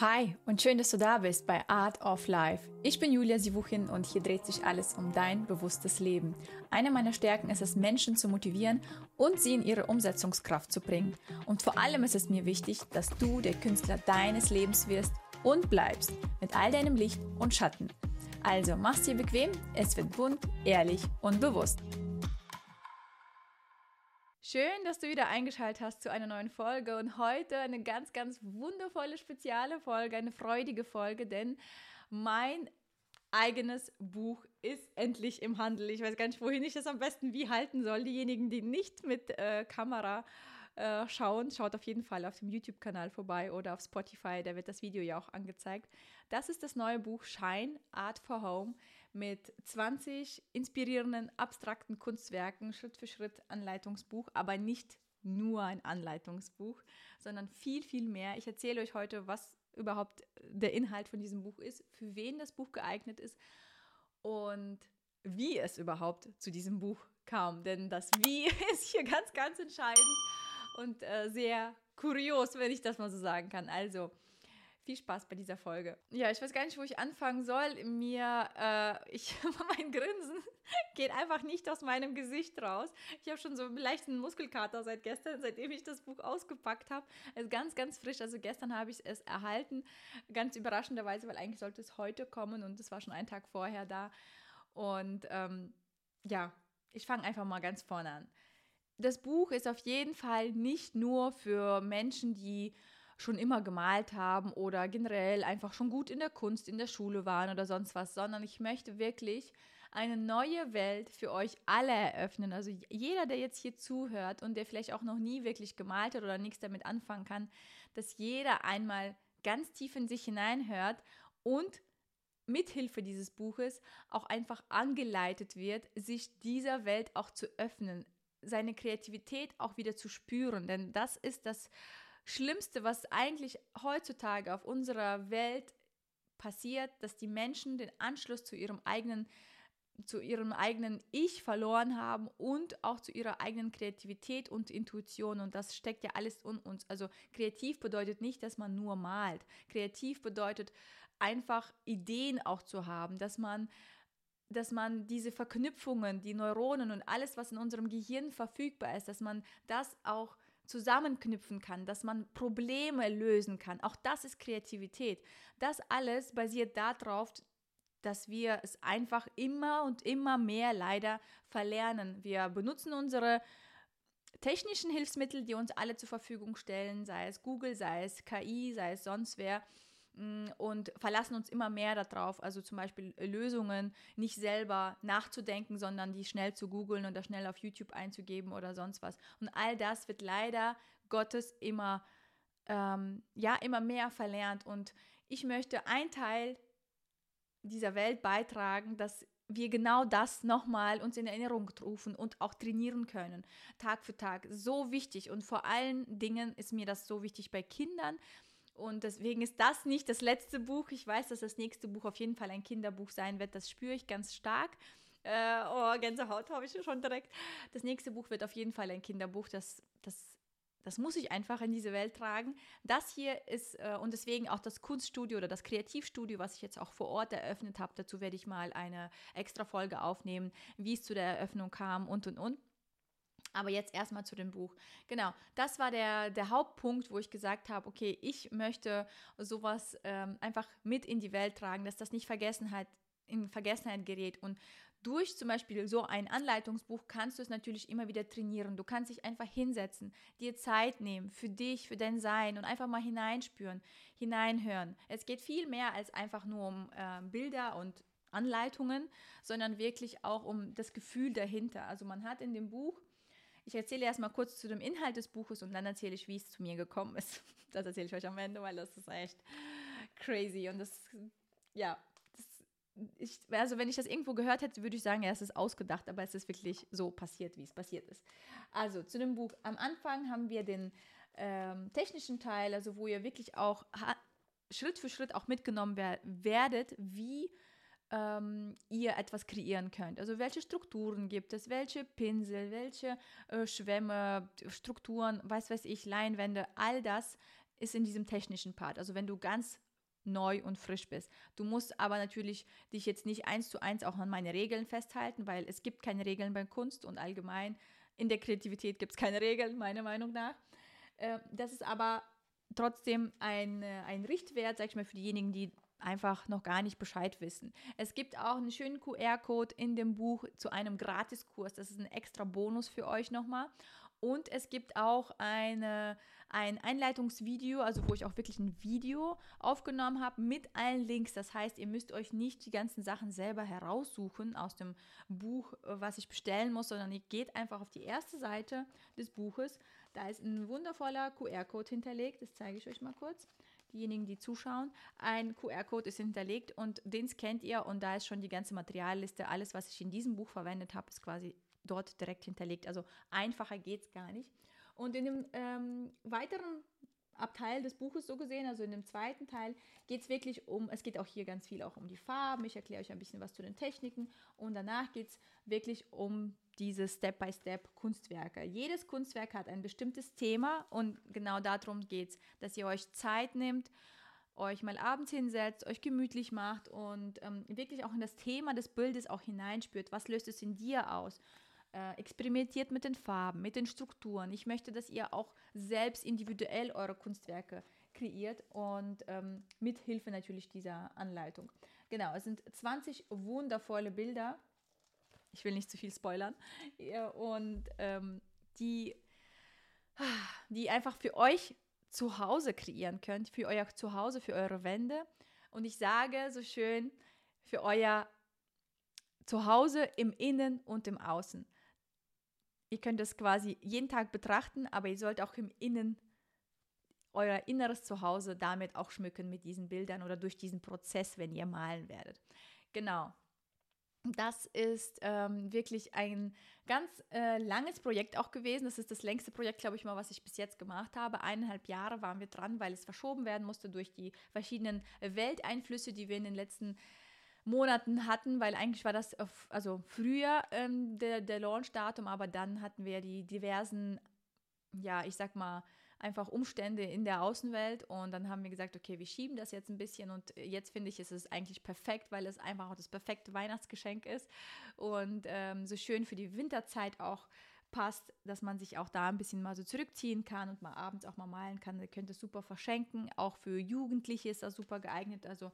Hi und schön, dass du da bist bei Art of Life. Ich bin Julia Sivuchin und hier dreht sich alles um dein bewusstes Leben. Eine meiner Stärken ist es, Menschen zu motivieren und sie in ihre Umsetzungskraft zu bringen. Und vor allem ist es mir wichtig, dass du der Künstler deines Lebens wirst und bleibst mit all deinem Licht und Schatten. Also mach's dir bequem, es wird bunt, ehrlich und bewusst. Schön, dass du wieder eingeschaltet hast zu einer neuen Folge und heute eine ganz, ganz wundervolle, spezielle Folge, eine freudige Folge, denn mein eigenes Buch ist endlich im Handel. Ich weiß gar nicht, wohin ich das am besten wie halten soll. Diejenigen, die nicht mit äh, Kamera äh, schauen, schaut auf jeden Fall auf dem YouTube-Kanal vorbei oder auf Spotify, da wird das Video ja auch angezeigt. Das ist das neue Buch Shine Art for Home mit 20 inspirierenden, abstrakten Kunstwerken, Schritt für Schritt Anleitungsbuch, aber nicht nur ein Anleitungsbuch, sondern viel, viel mehr. Ich erzähle euch heute, was überhaupt der Inhalt von diesem Buch ist, für wen das Buch geeignet ist und wie es überhaupt zu diesem Buch kam. Denn das Wie ist hier ganz, ganz entscheidend und äh, sehr kurios, wenn ich das mal so sagen kann. Also, viel Spaß bei dieser Folge. Ja, ich weiß gar nicht, wo ich anfangen soll. Mir, äh, ich, mein Grinsen geht einfach nicht aus meinem Gesicht raus. Ich habe schon so einen leichten Muskelkater seit gestern, seitdem ich das Buch ausgepackt habe. Es ist ganz, ganz frisch. Also gestern habe ich es erhalten, ganz überraschenderweise, weil eigentlich sollte es heute kommen und es war schon einen Tag vorher da. Und ähm, ja, ich fange einfach mal ganz vorne an das Buch ist auf jeden Fall nicht nur für Menschen, die schon immer gemalt haben oder generell einfach schon gut in der Kunst, in der Schule waren oder sonst was, sondern ich möchte wirklich eine neue Welt für euch alle eröffnen. Also jeder, der jetzt hier zuhört und der vielleicht auch noch nie wirklich gemalt hat oder nichts damit anfangen kann, dass jeder einmal ganz tief in sich hineinhört und mithilfe dieses Buches auch einfach angeleitet wird, sich dieser Welt auch zu öffnen, seine Kreativität auch wieder zu spüren. Denn das ist das Schlimmste, was eigentlich heutzutage auf unserer Welt passiert, dass die Menschen den Anschluss zu ihrem eigenen zu ihrem eigenen Ich verloren haben und auch zu ihrer eigenen Kreativität und Intuition. Und das steckt ja alles in uns. Also kreativ bedeutet nicht, dass man nur malt. Kreativ bedeutet einfach Ideen auch zu haben, dass man dass man diese Verknüpfungen, die Neuronen und alles, was in unserem Gehirn verfügbar ist, dass man das auch zusammenknüpfen kann, dass man Probleme lösen kann. Auch das ist Kreativität. Das alles basiert darauf, dass wir es einfach immer und immer mehr leider verlernen. Wir benutzen unsere technischen Hilfsmittel, die uns alle zur Verfügung stellen, sei es Google, sei es KI, sei es sonst wer und verlassen uns immer mehr darauf, also zum Beispiel Lösungen nicht selber nachzudenken, sondern die schnell zu googeln oder schnell auf YouTube einzugeben oder sonst was. Und all das wird leider Gottes immer, ähm, ja, immer mehr verlernt. Und ich möchte ein Teil dieser Welt beitragen, dass wir genau das nochmal uns in Erinnerung rufen und auch trainieren können, Tag für Tag. So wichtig und vor allen Dingen ist mir das so wichtig bei Kindern, und deswegen ist das nicht das letzte Buch. Ich weiß, dass das nächste Buch auf jeden Fall ein Kinderbuch sein wird. Das spüre ich ganz stark. Äh, oh, Gänsehaut habe ich schon direkt. Das nächste Buch wird auf jeden Fall ein Kinderbuch. Das, das, das muss ich einfach in diese Welt tragen. Das hier ist, äh, und deswegen auch das Kunststudio oder das Kreativstudio, was ich jetzt auch vor Ort eröffnet habe. Dazu werde ich mal eine extra Folge aufnehmen, wie es zu der Eröffnung kam und und und. Aber jetzt erstmal zu dem Buch. Genau, das war der, der Hauptpunkt, wo ich gesagt habe, okay, ich möchte sowas ähm, einfach mit in die Welt tragen, dass das nicht Vergessenheit, in Vergessenheit gerät. Und durch zum Beispiel so ein Anleitungsbuch kannst du es natürlich immer wieder trainieren. Du kannst dich einfach hinsetzen, dir Zeit nehmen für dich, für dein Sein und einfach mal hineinspüren, hineinhören. Es geht viel mehr als einfach nur um äh, Bilder und Anleitungen, sondern wirklich auch um das Gefühl dahinter. Also man hat in dem Buch ich erzähle erstmal kurz zu dem Inhalt des Buches und dann erzähle ich, wie es zu mir gekommen ist. Das erzähle ich euch am Ende, weil das ist echt crazy. Und das, ja, das, ich, also wenn ich das irgendwo gehört hätte, würde ich sagen, ja, es ist ausgedacht, aber es ist wirklich so passiert, wie es passiert ist. Also zu dem Buch. Am Anfang haben wir den ähm, technischen Teil, also wo ihr wirklich auch Schritt für Schritt auch mitgenommen wer werdet, wie ähm, ihr etwas kreieren könnt. Also welche Strukturen gibt es, welche Pinsel, welche äh, Schwämme, Strukturen, weiß weiß ich, Leinwände, all das ist in diesem technischen Part. Also wenn du ganz neu und frisch bist. Du musst aber natürlich dich jetzt nicht eins zu eins auch an meine Regeln festhalten, weil es gibt keine Regeln bei Kunst und allgemein in der Kreativität gibt es keine Regeln, meiner Meinung nach. Äh, das ist aber trotzdem ein, äh, ein Richtwert, sag ich mal, für diejenigen, die einfach noch gar nicht Bescheid wissen. Es gibt auch einen schönen QR-Code in dem Buch zu einem Gratiskurs. Das ist ein extra Bonus für euch nochmal. Und es gibt auch eine, ein Einleitungsvideo, also wo ich auch wirklich ein Video aufgenommen habe mit allen Links. Das heißt, ihr müsst euch nicht die ganzen Sachen selber heraussuchen aus dem Buch, äh, was ich bestellen muss, sondern ihr geht einfach auf die erste Seite des Buches. Da ist ein wundervoller QR-Code hinterlegt. Das zeige ich euch mal kurz. Diejenigen, die zuschauen, ein QR-Code ist hinterlegt und den scannt ihr und da ist schon die ganze Materialliste. Alles, was ich in diesem Buch verwendet habe, ist quasi dort direkt hinterlegt. Also einfacher geht es gar nicht. Und in dem ähm, weiteren Abteil des Buches so gesehen, also in dem zweiten Teil, geht es wirklich um, es geht auch hier ganz viel auch um die Farben, ich erkläre euch ein bisschen was zu den Techniken und danach geht es wirklich um diese Step-by-Step-Kunstwerke. Jedes Kunstwerk hat ein bestimmtes Thema und genau darum geht es, dass ihr euch Zeit nehmt, euch mal abends hinsetzt, euch gemütlich macht und ähm, wirklich auch in das Thema des Bildes auch hineinspürt. Was löst es in dir aus? Äh, experimentiert mit den Farben, mit den Strukturen. Ich möchte, dass ihr auch selbst individuell eure Kunstwerke kreiert und ähm, mit Hilfe natürlich dieser Anleitung. Genau, es sind 20 wundervolle Bilder. Ich will nicht zu viel spoilern. Und ähm, die, die einfach für euch zu Hause kreieren könnt, für euer Zuhause, für eure Wände. Und ich sage so schön, für euer Zuhause im Innen und im Außen ihr könnt es quasi jeden Tag betrachten, aber ihr sollt auch im Innen euer inneres Zuhause damit auch schmücken mit diesen Bildern oder durch diesen Prozess, wenn ihr malen werdet. Genau. Das ist ähm, wirklich ein ganz äh, langes Projekt auch gewesen. Das ist das längste Projekt, glaube ich mal, was ich bis jetzt gemacht habe. Eineinhalb Jahre waren wir dran, weil es verschoben werden musste durch die verschiedenen Welteinflüsse, die wir in den letzten Monaten hatten, weil eigentlich war das also früher ähm, der, der Launch-Datum, aber dann hatten wir die diversen, ja, ich sag mal, einfach Umstände in der Außenwelt und dann haben wir gesagt, okay, wir schieben das jetzt ein bisschen und jetzt finde ich, ist es eigentlich perfekt, weil es einfach auch das perfekte Weihnachtsgeschenk ist und ähm, so schön für die Winterzeit auch passt, dass man sich auch da ein bisschen mal so zurückziehen kann und mal abends auch mal malen kann. Ihr könnt es super verschenken. Auch für Jugendliche ist das super geeignet. Also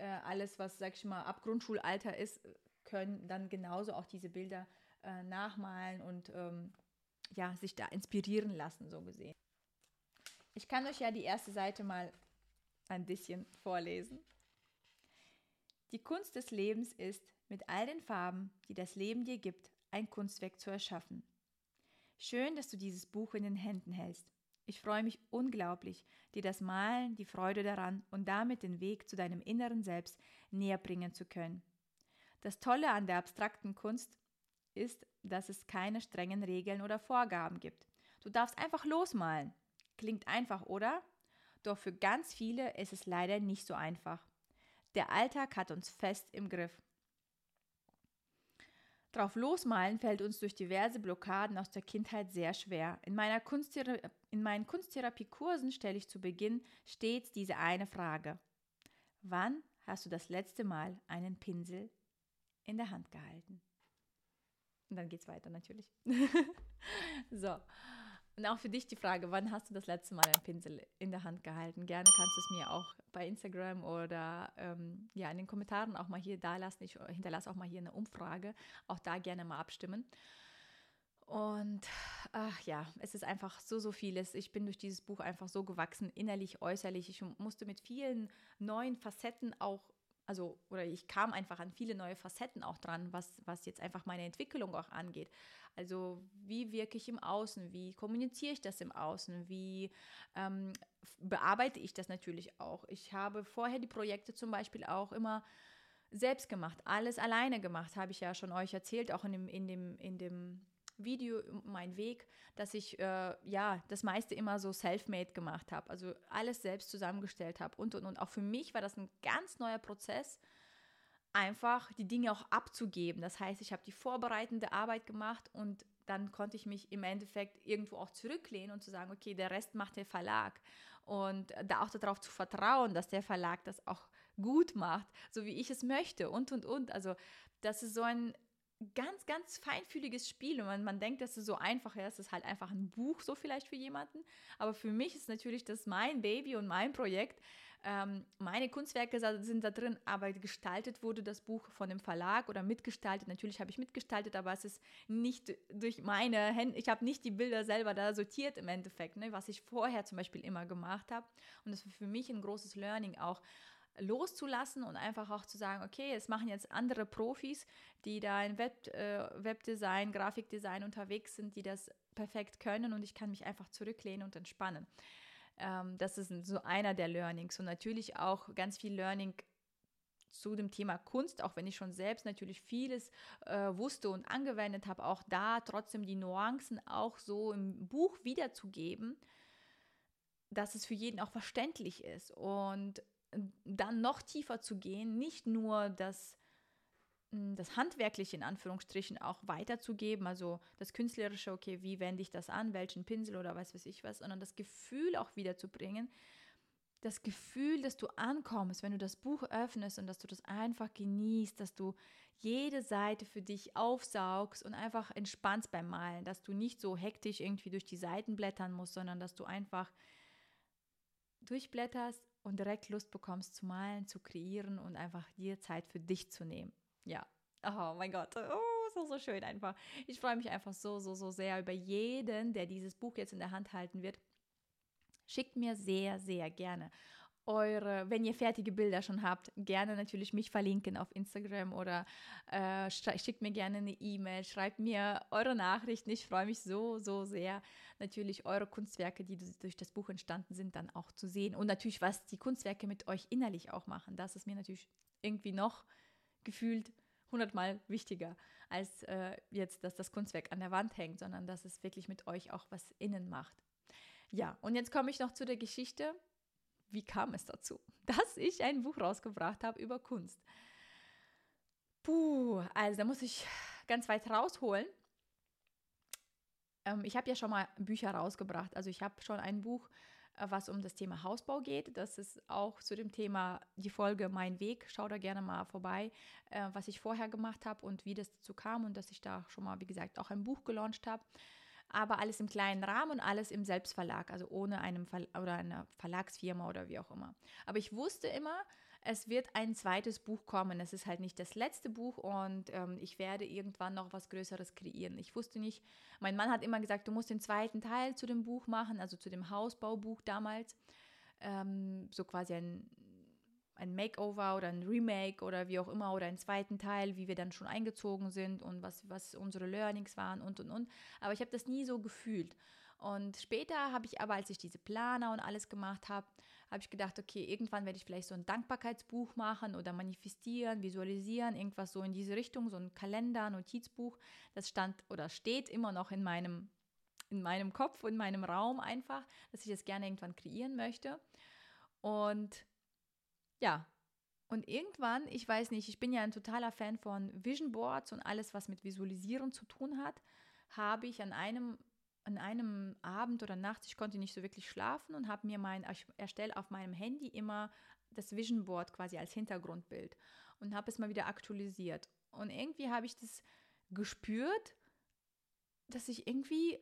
äh, alles, was, sag ich mal, ab Grundschulalter ist, können dann genauso auch diese Bilder äh, nachmalen und ähm, ja, sich da inspirieren lassen, so gesehen. Ich kann euch ja die erste Seite mal ein bisschen vorlesen. Die Kunst des Lebens ist, mit all den Farben, die das Leben dir gibt, ein Kunstwerk zu erschaffen. Schön, dass du dieses Buch in den Händen hältst. Ich freue mich unglaublich, dir das Malen, die Freude daran und damit den Weg zu deinem inneren Selbst näher bringen zu können. Das Tolle an der abstrakten Kunst ist, dass es keine strengen Regeln oder Vorgaben gibt. Du darfst einfach losmalen. Klingt einfach, oder? Doch für ganz viele ist es leider nicht so einfach. Der Alltag hat uns fest im Griff. Drauf losmalen fällt uns durch diverse Blockaden aus der Kindheit sehr schwer. In, meiner Kunstthera in meinen Kunsttherapiekursen stelle ich zu Beginn stets diese eine Frage. Wann hast du das letzte Mal einen Pinsel in der Hand gehalten? Und dann geht es weiter natürlich. so. Und auch für dich die Frage, wann hast du das letzte Mal einen Pinsel in der Hand gehalten? Gerne kannst du es mir auch bei Instagram oder ähm, ja, in den Kommentaren auch mal hier da lassen. Ich hinterlasse auch mal hier eine Umfrage. Auch da gerne mal abstimmen. Und ach ja, es ist einfach so, so vieles. Ich bin durch dieses Buch einfach so gewachsen, innerlich, äußerlich. Ich musste mit vielen neuen Facetten auch also oder ich kam einfach an viele neue Facetten auch dran, was, was jetzt einfach meine Entwicklung auch angeht. Also wie wirke ich im Außen, wie kommuniziere ich das im Außen, wie ähm, bearbeite ich das natürlich auch. Ich habe vorher die Projekte zum Beispiel auch immer selbst gemacht, alles alleine gemacht, habe ich ja schon euch erzählt, auch in dem, in dem, in dem Video, mein Weg, dass ich äh, ja das meiste immer so self-made gemacht habe, also alles selbst zusammengestellt habe und und und. Auch für mich war das ein ganz neuer Prozess, einfach die Dinge auch abzugeben. Das heißt, ich habe die vorbereitende Arbeit gemacht und dann konnte ich mich im Endeffekt irgendwo auch zurücklehnen und zu sagen, okay, der Rest macht der Verlag. Und da auch darauf zu vertrauen, dass der Verlag das auch gut macht, so wie ich es möchte und, und, und. Also das ist so ein ganz, ganz feinfühliges Spiel und man, man denkt, dass es so einfach ist. Es ist halt einfach ein Buch, so vielleicht für jemanden. Aber für mich ist natürlich das mein Baby und mein Projekt. Ähm, meine Kunstwerke sind da drin, aber gestaltet wurde das Buch von dem Verlag oder mitgestaltet. Natürlich habe ich mitgestaltet, aber es ist nicht durch meine Hände, ich habe nicht die Bilder selber da sortiert im Endeffekt, ne, was ich vorher zum Beispiel immer gemacht habe. Und das war für mich ein großes Learning auch loszulassen und einfach auch zu sagen, okay, es machen jetzt andere Profis, die da in Web, äh, Webdesign, Grafikdesign unterwegs sind, die das perfekt können und ich kann mich einfach zurücklehnen und entspannen. Ähm, das ist so einer der Learnings. Und natürlich auch ganz viel Learning zu dem Thema Kunst, auch wenn ich schon selbst natürlich vieles äh, wusste und angewendet habe, auch da trotzdem die Nuancen auch so im Buch wiederzugeben, dass es für jeden auch verständlich ist. Und dann noch tiefer zu gehen, nicht nur das, das Handwerkliche in Anführungsstrichen auch weiterzugeben, also das Künstlerische, okay, wie wende ich das an, welchen Pinsel oder was weiß ich was, sondern das Gefühl auch wiederzubringen, das Gefühl, dass du ankommst, wenn du das Buch öffnest und dass du das einfach genießt, dass du jede Seite für dich aufsaugst und einfach entspannst beim Malen, dass du nicht so hektisch irgendwie durch die Seiten blättern musst, sondern dass du einfach durchblätterst und direkt Lust bekommst zu malen, zu kreieren und einfach dir Zeit für dich zu nehmen. Ja. Oh mein Gott. Oh, so, so schön einfach. Ich freue mich einfach so, so, so sehr über jeden, der dieses Buch jetzt in der Hand halten wird. Schickt mir sehr, sehr gerne eure, wenn ihr fertige Bilder schon habt, gerne natürlich mich verlinken auf Instagram oder äh, schickt mir gerne eine E-Mail, schreibt mir eure Nachrichten. Ich freue mich so, so sehr, natürlich eure Kunstwerke, die durch das Buch entstanden sind, dann auch zu sehen. Und natürlich, was die Kunstwerke mit euch innerlich auch machen. Das ist mir natürlich irgendwie noch gefühlt hundertmal wichtiger, als äh, jetzt, dass das Kunstwerk an der Wand hängt, sondern dass es wirklich mit euch auch was innen macht. Ja, und jetzt komme ich noch zu der Geschichte wie kam es dazu, dass ich ein Buch rausgebracht habe über Kunst? Puh, also da muss ich ganz weit rausholen. Ähm, ich habe ja schon mal Bücher rausgebracht. Also ich habe schon ein Buch, was um das Thema Hausbau geht. Das ist auch zu dem Thema die Folge Mein Weg. Schau da gerne mal vorbei, äh, was ich vorher gemacht habe und wie das dazu kam und dass ich da schon mal, wie gesagt, auch ein Buch gelauncht habe aber alles im kleinen Rahmen und alles im Selbstverlag, also ohne einem Ver oder eine Verlagsfirma oder wie auch immer. Aber ich wusste immer, es wird ein zweites Buch kommen. Es ist halt nicht das letzte Buch und ähm, ich werde irgendwann noch was Größeres kreieren. Ich wusste nicht, mein Mann hat immer gesagt, du musst den zweiten Teil zu dem Buch machen, also zu dem Hausbaubuch damals. Ähm, so quasi ein ein Makeover oder ein Remake oder wie auch immer oder einen zweiten Teil, wie wir dann schon eingezogen sind und was, was unsere Learnings waren und und und. Aber ich habe das nie so gefühlt. Und später habe ich aber, als ich diese Planer und alles gemacht habe, habe ich gedacht, okay, irgendwann werde ich vielleicht so ein Dankbarkeitsbuch machen oder manifestieren, visualisieren, irgendwas so in diese Richtung, so ein Kalender, Notizbuch. Das stand oder steht immer noch in meinem, in meinem Kopf, in meinem Raum einfach, dass ich es gerne irgendwann kreieren möchte. Und ja, und irgendwann, ich weiß nicht, ich bin ja ein totaler Fan von Vision Boards und alles, was mit Visualisieren zu tun hat, habe ich an einem, an einem Abend oder Nacht, ich konnte nicht so wirklich schlafen und habe mir mein, ich erstelle auf meinem Handy immer das Vision Board quasi als Hintergrundbild und habe es mal wieder aktualisiert. Und irgendwie habe ich das gespürt, dass ich irgendwie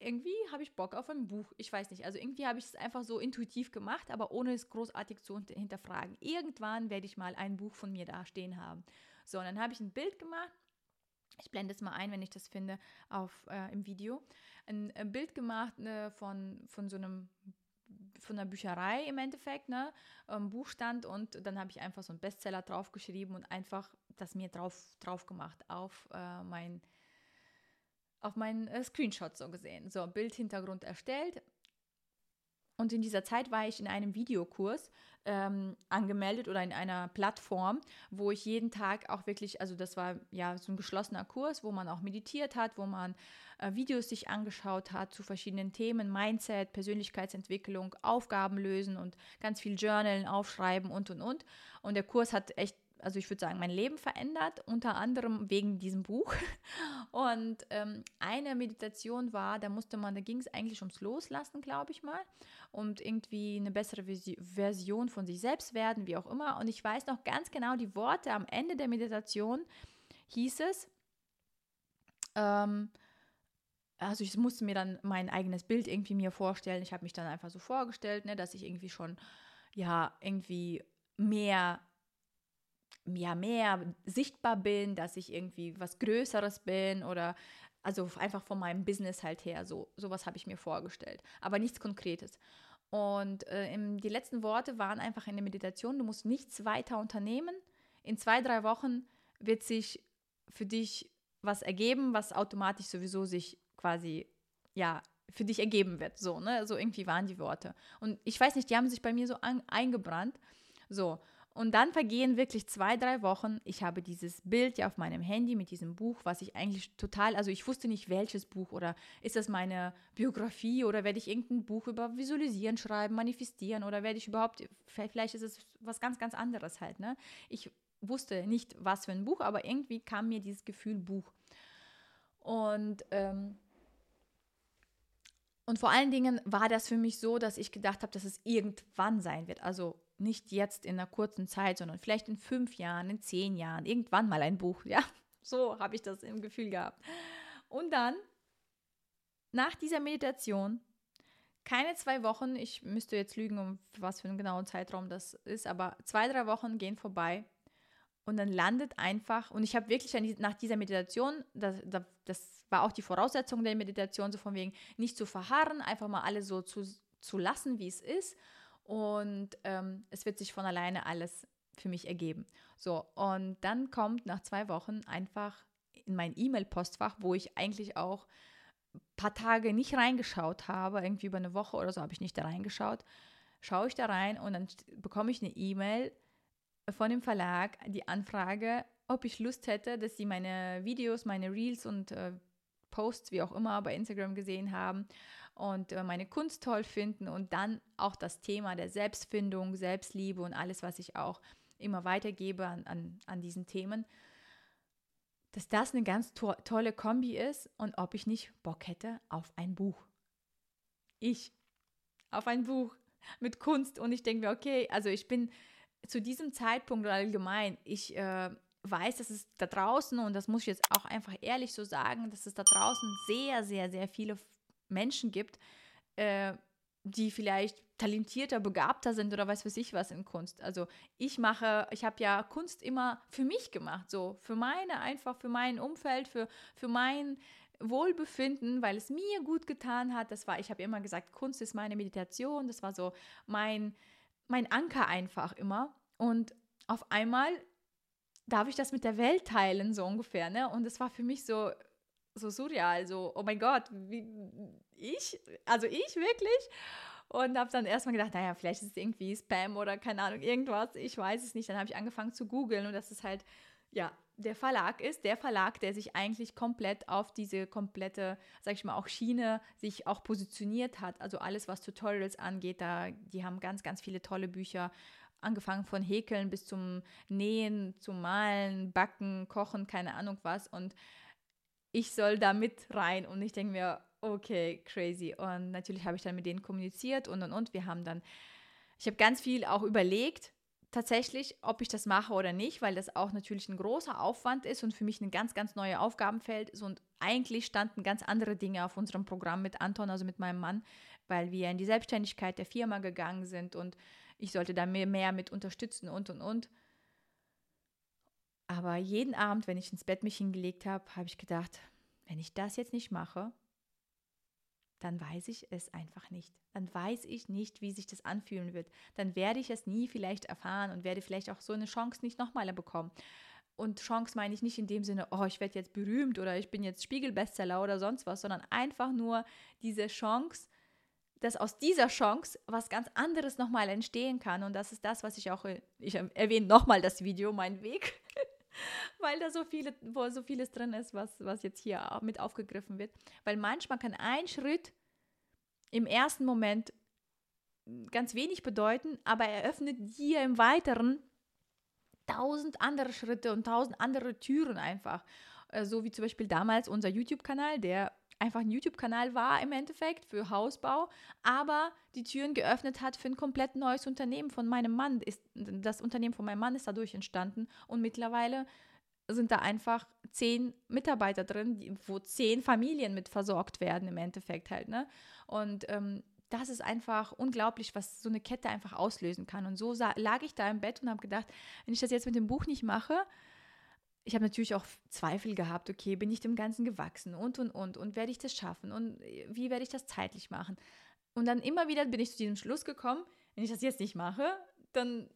irgendwie habe ich Bock auf ein Buch. Ich weiß nicht. Also irgendwie habe ich es einfach so intuitiv gemacht, aber ohne es großartig zu hinterfragen. Irgendwann werde ich mal ein Buch von mir da stehen haben. So, und dann habe ich ein Bild gemacht. Ich blende es mal ein, wenn ich das finde, auf, äh, im Video. Ein, ein Bild gemacht äh, von, von so einem von einer Bücherei im Endeffekt, ne, ähm, Buchstand und dann habe ich einfach so einen Bestseller draufgeschrieben und einfach das mir drauf, drauf gemacht auf äh, mein auf meinen äh, Screenshot so gesehen. So, Bildhintergrund erstellt. Und in dieser Zeit war ich in einem Videokurs ähm, angemeldet oder in einer Plattform, wo ich jeden Tag auch wirklich, also das war ja so ein geschlossener Kurs, wo man auch meditiert hat, wo man äh, Videos sich angeschaut hat zu verschiedenen Themen, Mindset, Persönlichkeitsentwicklung, Aufgaben lösen und ganz viel Journalen, aufschreiben und und und. Und der Kurs hat echt also ich würde sagen, mein Leben verändert, unter anderem wegen diesem Buch. Und ähm, eine Meditation war, da musste man, da ging es eigentlich ums Loslassen, glaube ich mal, und irgendwie eine bessere Version von sich selbst werden, wie auch immer. Und ich weiß noch ganz genau die Worte am Ende der Meditation hieß es, ähm, also ich musste mir dann mein eigenes Bild irgendwie mir vorstellen. Ich habe mich dann einfach so vorgestellt, ne, dass ich irgendwie schon, ja, irgendwie mehr ja, mehr sichtbar bin, dass ich irgendwie was Größeres bin oder also einfach von meinem Business halt her, so sowas habe ich mir vorgestellt, aber nichts Konkretes. Und äh, im, die letzten Worte waren einfach in der Meditation, du musst nichts weiter unternehmen. In zwei, drei Wochen wird sich für dich was ergeben, was automatisch sowieso sich quasi, ja, für dich ergeben wird. So, ne? So irgendwie waren die Worte. Und ich weiß nicht, die haben sich bei mir so an, eingebrannt. So. Und dann vergehen wirklich zwei, drei Wochen. Ich habe dieses Bild ja auf meinem Handy mit diesem Buch, was ich eigentlich total, also ich wusste nicht welches Buch oder ist das meine Biografie oder werde ich irgendein Buch über Visualisieren schreiben, manifestieren oder werde ich überhaupt, vielleicht ist es was ganz, ganz anderes halt. Ne? Ich wusste nicht, was für ein Buch, aber irgendwie kam mir dieses Gefühl Buch. Und ähm, und vor allen Dingen war das für mich so, dass ich gedacht habe, dass es irgendwann sein wird. Also nicht jetzt in einer kurzen Zeit, sondern vielleicht in fünf Jahren, in zehn Jahren, irgendwann mal ein Buch. Ja, so habe ich das im Gefühl gehabt. Und dann, nach dieser Meditation, keine zwei Wochen, ich müsste jetzt lügen, um was für einen genauen Zeitraum das ist, aber zwei, drei Wochen gehen vorbei und dann landet einfach, und ich habe wirklich nach dieser Meditation, das, das war auch die Voraussetzung der Meditation, so von wegen nicht zu verharren, einfach mal alles so zu, zu lassen, wie es ist und ähm, es wird sich von alleine alles für mich ergeben. So, und dann kommt nach zwei Wochen einfach in mein E-Mail-Postfach, wo ich eigentlich auch ein paar Tage nicht reingeschaut habe, irgendwie über eine Woche oder so habe ich nicht da reingeschaut, schaue ich da rein und dann bekomme ich eine E-Mail von dem Verlag, die Anfrage, ob ich Lust hätte, dass sie meine Videos, meine Reels und äh, Posts, wie auch immer, bei Instagram gesehen haben und äh, meine Kunst toll finden und dann auch das Thema der Selbstfindung, Selbstliebe und alles, was ich auch immer weitergebe an, an, an diesen Themen, dass das eine ganz to tolle Kombi ist und ob ich nicht Bock hätte auf ein Buch. Ich auf ein Buch mit Kunst und ich denke mir, okay, also ich bin zu diesem Zeitpunkt allgemein, ich äh, weiß, dass es da draußen, und das muss ich jetzt auch einfach ehrlich so sagen, dass es da draußen sehr, sehr, sehr viele Menschen gibt, äh, die vielleicht talentierter, begabter sind oder weiß was ich was in Kunst. Also ich mache, ich habe ja Kunst immer für mich gemacht, so für meine, einfach für mein Umfeld, für, für mein Wohlbefinden, weil es mir gut getan hat. Das war, ich habe immer gesagt, Kunst ist meine Meditation, das war so mein, mein Anker einfach immer. Und auf einmal darf ich das mit der Welt teilen, so ungefähr. Ne? Und es war für mich so, so surreal, so, oh mein Gott, wie, ich? Also ich wirklich? Und habe dann erstmal gedacht, naja, vielleicht ist es irgendwie Spam oder keine Ahnung, irgendwas, ich weiß es nicht. Dann habe ich angefangen zu googeln und das ist halt, ja, der Verlag ist, der Verlag, der sich eigentlich komplett auf diese komplette, sag ich mal, auch Schiene sich auch positioniert hat. Also alles, was Tutorials angeht, da, die haben ganz, ganz viele tolle Bücher, angefangen von Häkeln bis zum Nähen, zum Malen, Backen, Kochen, keine Ahnung was. Und ich soll da mit rein. Und ich denke mir, okay, crazy. Und natürlich habe ich dann mit denen kommuniziert und und und. Wir haben dann, ich habe ganz viel auch überlegt, tatsächlich, ob ich das mache oder nicht, weil das auch natürlich ein großer Aufwand ist und für mich ein ganz, ganz neues Aufgabenfeld ist. Und eigentlich standen ganz andere Dinge auf unserem Programm mit Anton, also mit meinem Mann, weil wir in die Selbstständigkeit der Firma gegangen sind und ich sollte da mehr, mehr mit unterstützen und und und. Aber jeden Abend, wenn ich ins Bett mich hingelegt habe, habe ich gedacht, wenn ich das jetzt nicht mache, dann weiß ich es einfach nicht. Dann weiß ich nicht, wie sich das anfühlen wird. Dann werde ich es nie vielleicht erfahren und werde vielleicht auch so eine Chance nicht nochmal bekommen. Und Chance meine ich nicht in dem Sinne, oh, ich werde jetzt berühmt oder ich bin jetzt Spiegelbestseller oder sonst was, sondern einfach nur diese Chance, dass aus dieser Chance was ganz anderes nochmal entstehen kann. Und das ist das, was ich auch, ich erwähne nochmal das Video, mein Weg. weil da so viele, wo so vieles drin ist, was, was jetzt hier mit aufgegriffen wird. Weil manchmal kann ein Schritt im ersten Moment ganz wenig bedeuten, aber er öffnet dir im Weiteren tausend andere Schritte und tausend andere Türen einfach. Äh, so wie zum Beispiel damals unser YouTube-Kanal, der einfach ein YouTube-Kanal war im Endeffekt für Hausbau, aber die Türen geöffnet hat für ein komplett neues Unternehmen von meinem Mann. Ist, das Unternehmen von meinem Mann ist dadurch entstanden und mittlerweile sind da einfach zehn Mitarbeiter drin, die, wo zehn Familien mit versorgt werden im Endeffekt halt. Ne? Und ähm, das ist einfach unglaublich, was so eine Kette einfach auslösen kann. Und so lag ich da im Bett und habe gedacht, wenn ich das jetzt mit dem Buch nicht mache, ich habe natürlich auch Zweifel gehabt, okay, bin ich dem Ganzen gewachsen und, und, und, und werde ich das schaffen und äh, wie werde ich das zeitlich machen? Und dann immer wieder bin ich zu diesem Schluss gekommen, wenn ich das jetzt nicht mache, dann,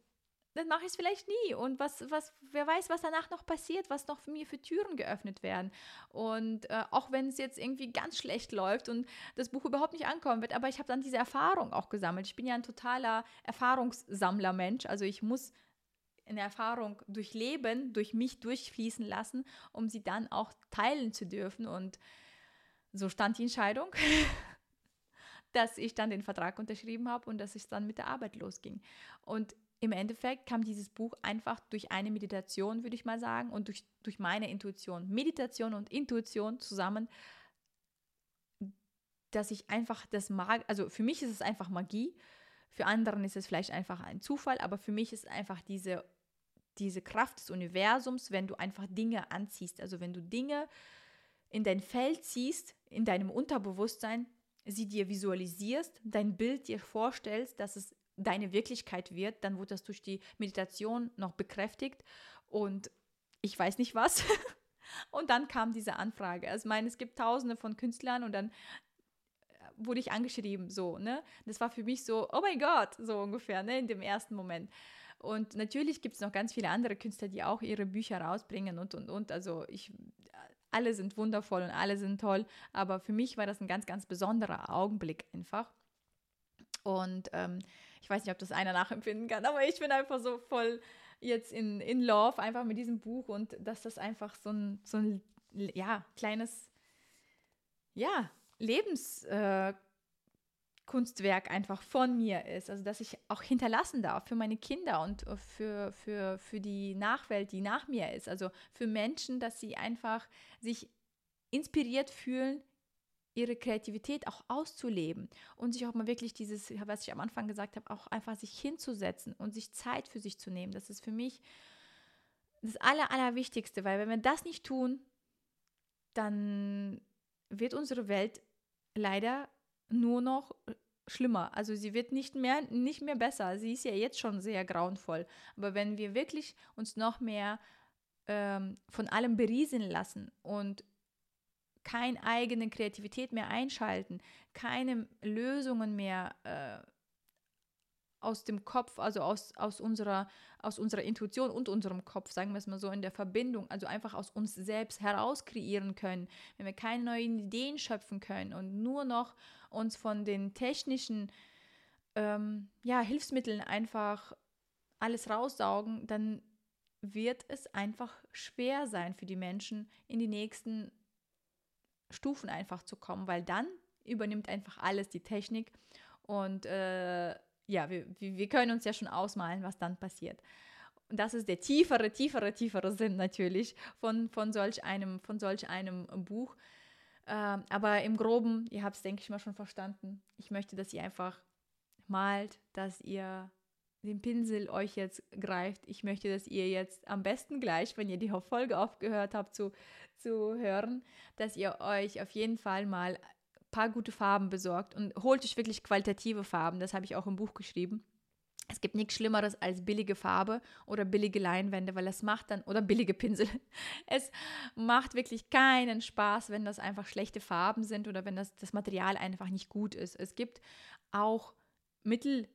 dann mache ich es vielleicht nie. Und was, was, wer weiß, was danach noch passiert, was noch für mir für Türen geöffnet werden. Und äh, auch wenn es jetzt irgendwie ganz schlecht läuft und das Buch überhaupt nicht ankommen wird, aber ich habe dann diese Erfahrung auch gesammelt. Ich bin ja ein totaler Erfahrungssammler-Mensch. Also ich muss eine Erfahrung durchleben, durch mich durchfließen lassen, um sie dann auch teilen zu dürfen. Und so stand die Entscheidung, dass ich dann den Vertrag unterschrieben habe und dass es dann mit der Arbeit losging. Und im Endeffekt kam dieses Buch einfach durch eine Meditation, würde ich mal sagen, und durch, durch meine Intuition. Meditation und Intuition zusammen, dass ich einfach das mag, also für mich ist es einfach Magie, für anderen ist es vielleicht einfach ein Zufall, aber für mich ist einfach diese diese Kraft des Universums, wenn du einfach Dinge anziehst. Also wenn du Dinge in dein Feld ziehst, in deinem Unterbewusstsein, sie dir visualisierst, dein Bild dir vorstellst, dass es deine Wirklichkeit wird, dann wird das durch die Meditation noch bekräftigt und ich weiß nicht was. und dann kam diese Anfrage. Also ich meine, es gibt tausende von Künstlern und dann äh, wurde ich angeschrieben, so, ne? Das war für mich so, oh mein Gott, so ungefähr, ne, in dem ersten Moment. Und natürlich gibt es noch ganz viele andere Künstler, die auch ihre Bücher rausbringen und, und, und. Also ich, alle sind wundervoll und alle sind toll, aber für mich war das ein ganz, ganz besonderer Augenblick einfach. Und ähm, ich weiß nicht, ob das einer nachempfinden kann, aber ich bin einfach so voll jetzt in, in Love einfach mit diesem Buch und dass das einfach so ein, so ein ja, kleines, ja, Lebens, äh, Kunstwerk einfach von mir ist, also dass ich auch hinterlassen darf für meine Kinder und für, für, für die Nachwelt, die nach mir ist, also für Menschen, dass sie einfach sich inspiriert fühlen, ihre Kreativität auch auszuleben und sich auch mal wirklich dieses, was ich am Anfang gesagt habe, auch einfach sich hinzusetzen und sich Zeit für sich zu nehmen. Das ist für mich das Aller, Allerwichtigste, weil wenn wir das nicht tun, dann wird unsere Welt leider nur noch äh, schlimmer. Also sie wird nicht mehr, nicht mehr besser. Sie ist ja jetzt schon sehr grauenvoll. Aber wenn wir wirklich uns noch mehr ähm, von allem berieseln lassen und keine eigene Kreativität mehr einschalten, keine Lösungen mehr äh, aus dem Kopf, also aus, aus, unserer, aus unserer Intuition und unserem Kopf, sagen wir es mal so, in der Verbindung, also einfach aus uns selbst heraus kreieren können, wenn wir keine neuen Ideen schöpfen können und nur noch uns von den technischen ähm, ja, Hilfsmitteln einfach alles raussaugen, dann wird es einfach schwer sein für die Menschen, in die nächsten Stufen einfach zu kommen, weil dann übernimmt einfach alles die Technik und äh, ja, wir, wir können uns ja schon ausmalen, was dann passiert. Und das ist der tiefere, tiefere, tiefere Sinn natürlich von, von, solch, einem, von solch einem Buch. Ähm, aber im Groben, ihr habt es, denke ich mal, schon verstanden. Ich möchte, dass ihr einfach malt, dass ihr den Pinsel euch jetzt greift. Ich möchte, dass ihr jetzt am besten gleich, wenn ihr die Folge aufgehört habt zu, zu hören, dass ihr euch auf jeden Fall mal paar gute Farben besorgt und holt euch wirklich qualitative Farben. Das habe ich auch im Buch geschrieben. Es gibt nichts Schlimmeres als billige Farbe oder billige Leinwände, weil es macht dann, oder billige Pinsel. Es macht wirklich keinen Spaß, wenn das einfach schlechte Farben sind oder wenn das, das Material einfach nicht gut ist. Es gibt auch mittelmäßige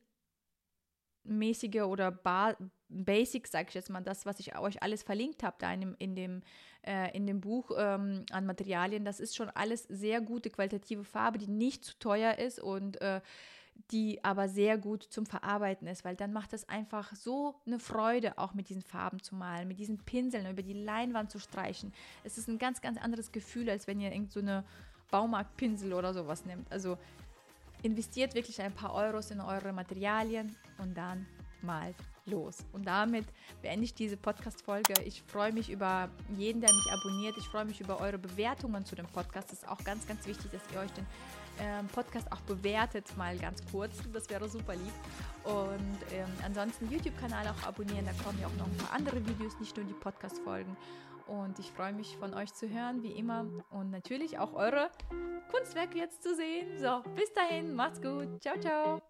oder ba Basics, sage ich jetzt mal, das, was ich euch alles verlinkt habe, da in dem, in dem, äh, in dem Buch ähm, an Materialien, das ist schon alles sehr gute qualitative Farbe, die nicht zu teuer ist und äh, die aber sehr gut zum Verarbeiten ist, weil dann macht es einfach so eine Freude, auch mit diesen Farben zu malen, mit diesen Pinseln über die Leinwand zu streichen. Es ist ein ganz, ganz anderes Gefühl, als wenn ihr irgend so eine Baumarktpinsel oder sowas nimmt. Also investiert wirklich ein paar Euros in eure Materialien und dann malt los. Und damit beende ich diese Podcast-Folge. Ich freue mich über jeden, der mich abonniert. Ich freue mich über eure Bewertungen zu dem Podcast. Es ist auch ganz, ganz wichtig, dass ihr euch den ähm, Podcast auch bewertet, mal ganz kurz. Das wäre super lieb. Und ähm, ansonsten YouTube-Kanal auch abonnieren. Da kommen ja auch noch ein paar andere Videos, nicht nur die Podcast-Folgen. Und ich freue mich von euch zu hören, wie immer. Und natürlich auch eure Kunstwerke jetzt zu sehen. So, bis dahin, macht's gut. Ciao, ciao.